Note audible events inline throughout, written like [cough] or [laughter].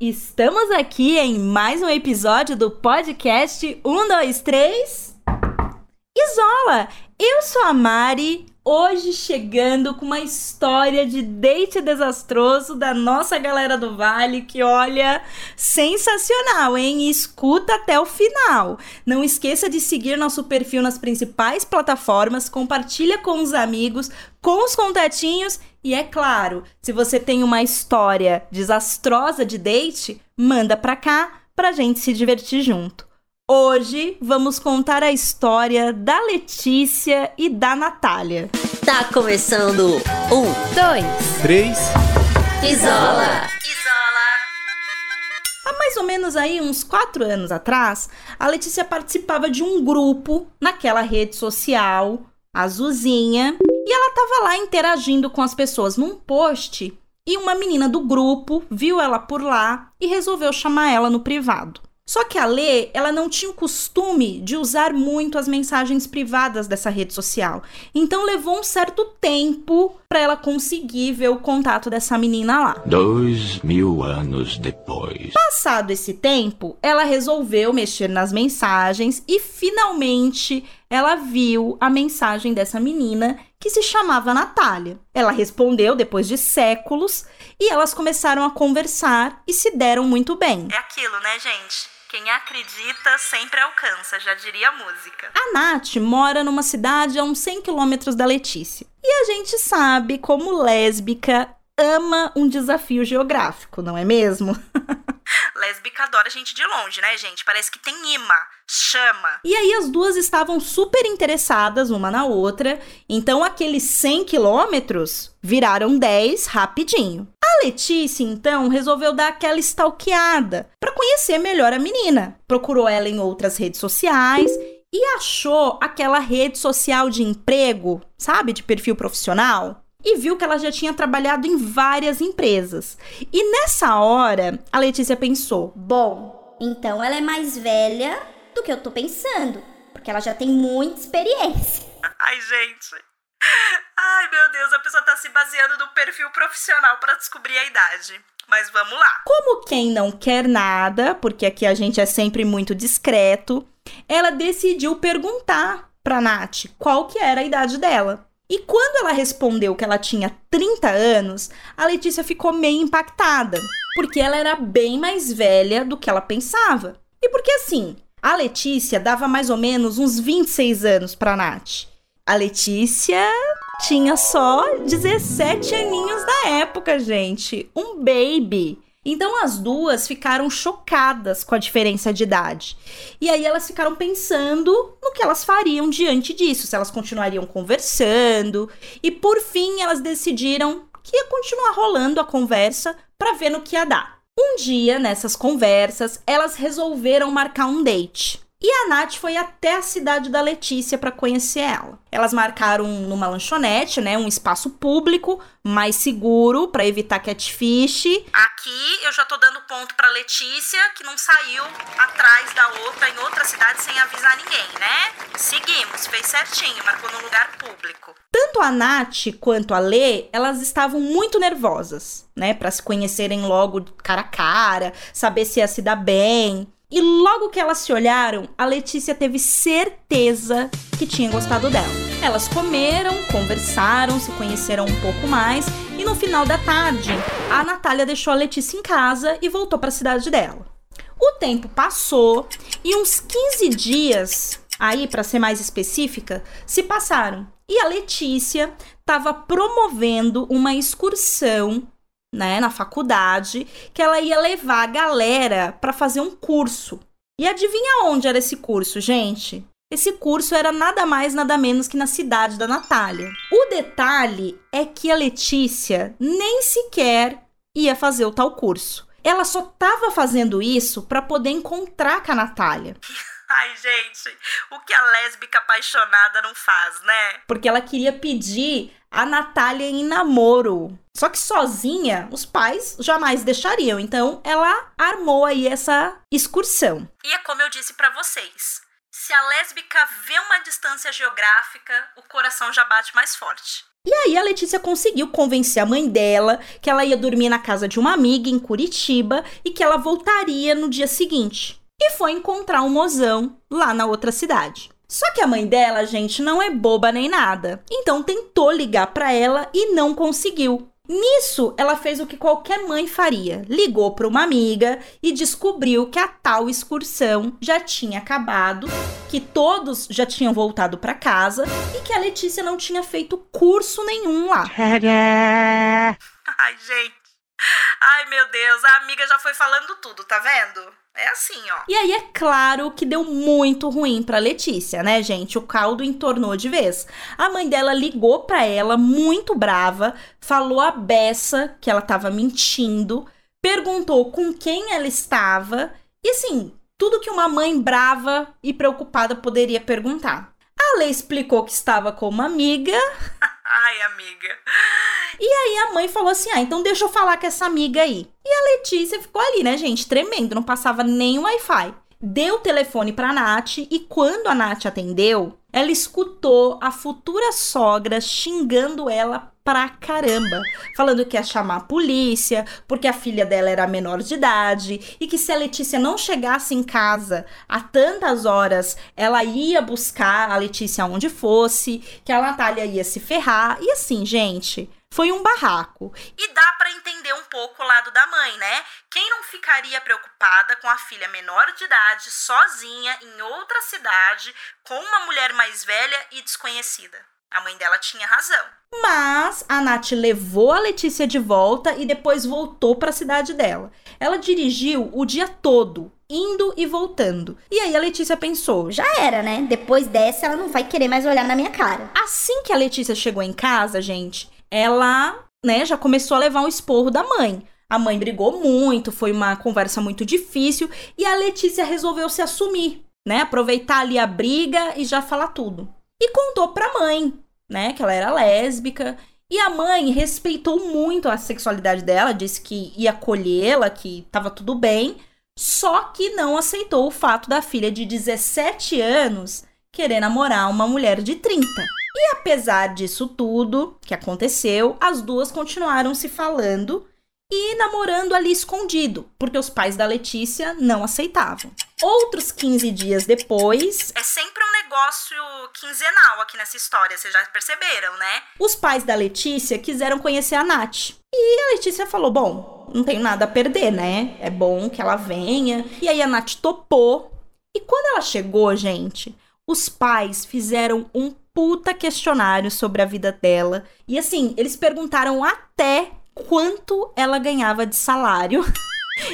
estamos aqui em mais um episódio do podcast 1, 2, 3. Isola! Eu sou a Mari, hoje chegando com uma história de date desastroso da nossa galera do Vale, que olha, sensacional, hein? Escuta até o final. Não esqueça de seguir nosso perfil nas principais plataformas, compartilha com os amigos, com os contatinhos e é claro, se você tem uma história desastrosa de date, manda pra cá pra gente se divertir junto. Hoje vamos contar a história da Letícia e da Natália. Tá começando um, Dois. Três. isola. Há mais ou menos aí uns quatro anos atrás, a Letícia participava de um grupo naquela rede social, Azulzinha, e ela tava lá interagindo com as pessoas num post. E uma menina do grupo viu ela por lá e resolveu chamar ela no privado. Só que a Lê, ela não tinha o costume de usar muito as mensagens privadas dessa rede social. Então levou um certo tempo para ela conseguir ver o contato dessa menina lá. Dois mil anos depois. Passado esse tempo, ela resolveu mexer nas mensagens e finalmente ela viu a mensagem dessa menina que se chamava Natália. Ela respondeu depois de séculos e elas começaram a conversar e se deram muito bem. É aquilo, né, gente? Quem acredita sempre alcança, já diria a música. A Nath mora numa cidade a uns 100 quilômetros da Letícia. E a gente sabe como lésbica ama um desafio geográfico, não é mesmo? [laughs] Lésbica adora gente de longe, né, gente? Parece que tem imã, chama. E aí as duas estavam super interessadas uma na outra, então aqueles 100 quilômetros viraram 10 rapidinho. A Letícia, então, resolveu dar aquela stalkeada conhecer melhor a menina. Procurou ela em outras redes sociais e achou aquela rede social de emprego, sabe, de perfil profissional e viu que ela já tinha trabalhado em várias empresas. E nessa hora, a Letícia pensou: Bom, então ela é mais velha do que eu tô pensando, porque ela já tem muita experiência. Ai, gente. Ai, meu Deus, a pessoa tá se baseando no perfil profissional para descobrir a idade. Mas vamos lá. Como quem não quer nada, porque aqui a gente é sempre muito discreto, ela decidiu perguntar pra Nath qual que era a idade dela. E quando ela respondeu que ela tinha 30 anos, a Letícia ficou meio impactada, porque ela era bem mais velha do que ela pensava. E porque assim, a Letícia dava mais ou menos uns 26 anos para Nath. A Letícia tinha só 17 aninhos na época, gente. Um baby. Então as duas ficaram chocadas com a diferença de idade. E aí elas ficaram pensando no que elas fariam diante disso, se elas continuariam conversando. E por fim elas decidiram que ia continuar rolando a conversa para ver no que ia dar. Um dia, nessas conversas, elas resolveram marcar um date. E a Nath foi até a cidade da Letícia para conhecer ela. Elas marcaram numa lanchonete, né, um espaço público, mais seguro para evitar catfish. Aqui eu já tô dando ponto pra Letícia, que não saiu atrás da outra em outra cidade sem avisar ninguém, né? Seguimos, fez certinho, marcou num lugar público. Tanto a Nath quanto a Lê, elas estavam muito nervosas, né, para se conhecerem logo cara a cara, saber se ia se dar bem. E logo que elas se olharam, a Letícia teve certeza que tinha gostado dela. Elas comeram, conversaram, se conheceram um pouco mais e no final da tarde, a Natália deixou a Letícia em casa e voltou para a cidade dela. O tempo passou e uns 15 dias, aí para ser mais específica, se passaram. E a Letícia estava promovendo uma excursão né, na faculdade, que ela ia levar a galera para fazer um curso. E adivinha onde era esse curso, gente? Esse curso era nada mais, nada menos que na cidade da Natália. O detalhe é que a Letícia nem sequer ia fazer o tal curso. Ela só estava fazendo isso para poder encontrar com a Natália. [laughs] Ai, gente, o que a lésbica apaixonada não faz, né? Porque ela queria pedir a Natália em namoro. Só que sozinha, os pais jamais deixariam. Então, ela armou aí essa excursão. E é como eu disse pra vocês. Se a lésbica vê uma distância geográfica, o coração já bate mais forte. E aí a Letícia conseguiu convencer a mãe dela que ela ia dormir na casa de uma amiga em Curitiba e que ela voltaria no dia seguinte. E foi encontrar um mozão lá na outra cidade. Só que a mãe dela, gente, não é boba nem nada. Então tentou ligar para ela e não conseguiu. Nisso, ela fez o que qualquer mãe faria: ligou para uma amiga e descobriu que a tal excursão já tinha acabado, que todos já tinham voltado para casa e que a Letícia não tinha feito curso nenhum lá. [laughs] Ai, gente. Ai, meu Deus, a amiga já foi falando tudo, tá vendo? É assim, ó. E aí é claro que deu muito ruim pra Letícia, né, gente? O caldo entornou de vez. A mãe dela ligou pra ela muito brava, falou a beça que ela tava mentindo, perguntou com quem ela estava e assim, tudo que uma mãe brava e preocupada poderia perguntar. A Lê explicou que estava com uma amiga. [laughs] Ai, amiga. E aí a mãe falou assim: ah, então deixa eu falar com essa amiga aí. E Letícia ficou ali, né, gente, tremendo, não passava nem Wi-Fi. Deu o telefone pra Nath e quando a Nath atendeu, ela escutou a futura sogra xingando ela pra caramba, falando que ia chamar a polícia, porque a filha dela era menor de idade e que se a Letícia não chegasse em casa a tantas horas, ela ia buscar a Letícia onde fosse, que a Natália ia se ferrar. E assim, gente, foi um barraco. E dá para entender um pouco o lado da mãe, né? Quem não ficaria preocupada com a filha menor de idade, sozinha, em outra cidade, com uma mulher mais velha e desconhecida? A mãe dela tinha razão. Mas a Nath levou a Letícia de volta e depois voltou para a cidade dela. Ela dirigiu o dia todo, indo e voltando. E aí a Letícia pensou: já era, né? Depois dessa ela não vai querer mais olhar na minha cara. Assim que a Letícia chegou em casa, gente, ela, né, já começou a levar um esporro da mãe. A mãe brigou muito, foi uma conversa muito difícil e a Letícia resolveu se assumir, né? Aproveitar ali a briga e já falar tudo. E contou pra mãe, né, que ela era lésbica. E a mãe respeitou muito a sexualidade dela, disse que ia acolhê-la, que tava tudo bem, só que não aceitou o fato da filha de 17 anos querer namorar uma mulher de 30. E apesar disso tudo que aconteceu, as duas continuaram se falando e namorando ali escondido, porque os pais da Letícia não aceitavam. Outros 15 dias depois. É sempre um negócio quinzenal aqui nessa história, vocês já perceberam, né? Os pais da Letícia quiseram conhecer a Nath. E a Letícia falou: bom, não tenho nada a perder, né? É bom que ela venha. E aí a Nath topou. E quando ela chegou, gente, os pais fizeram um puta questionário sobre a vida dela. E assim, eles perguntaram até quanto ela ganhava de salário. [laughs]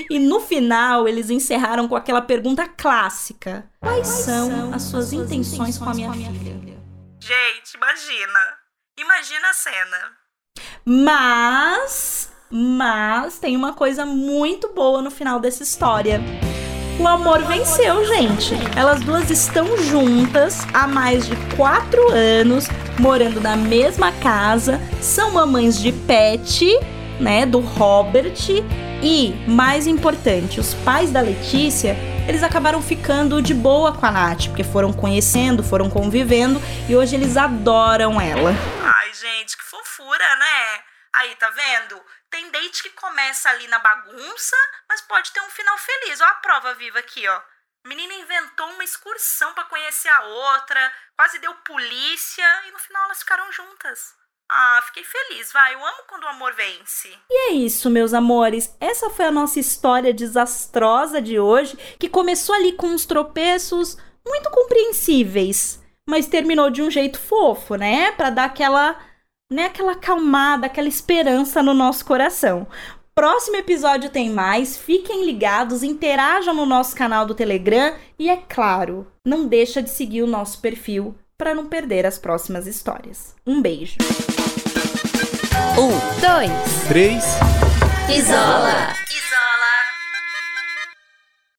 E no final, eles encerraram com aquela pergunta clássica: Quais são as suas intenções com a minha filha? Gente, imagina. Imagina a cena. Mas, mas tem uma coisa muito boa no final dessa história. O amor venceu, gente. Elas duas estão juntas há mais de quatro anos, morando na mesma casa, são mamães de pet, né, do Robert. E, mais importante, os pais da Letícia, eles acabaram ficando de boa com a Nath, porque foram conhecendo, foram convivendo e hoje eles adoram ela. Ai, gente, que fofura, né? Aí, tá vendo? Tem date que começa ali na bagunça, mas pode ter um final feliz. Ó a prova viva aqui, ó. Menina inventou uma excursão para conhecer a outra, quase deu polícia e no final elas ficaram juntas. Ah, fiquei feliz, vai. Eu amo quando o amor vence. E é isso, meus amores. Essa foi a nossa história desastrosa de hoje, que começou ali com uns tropeços muito compreensíveis, mas terminou de um jeito fofo, né? Para dar aquela né, aquela calmada, aquela esperança no nosso coração. Próximo episódio tem mais, fiquem ligados, interajam no nosso canal do Telegram e é claro, não deixa de seguir o nosso perfil para não perder as próximas histórias. Um beijo. Um, dois, três. Isola.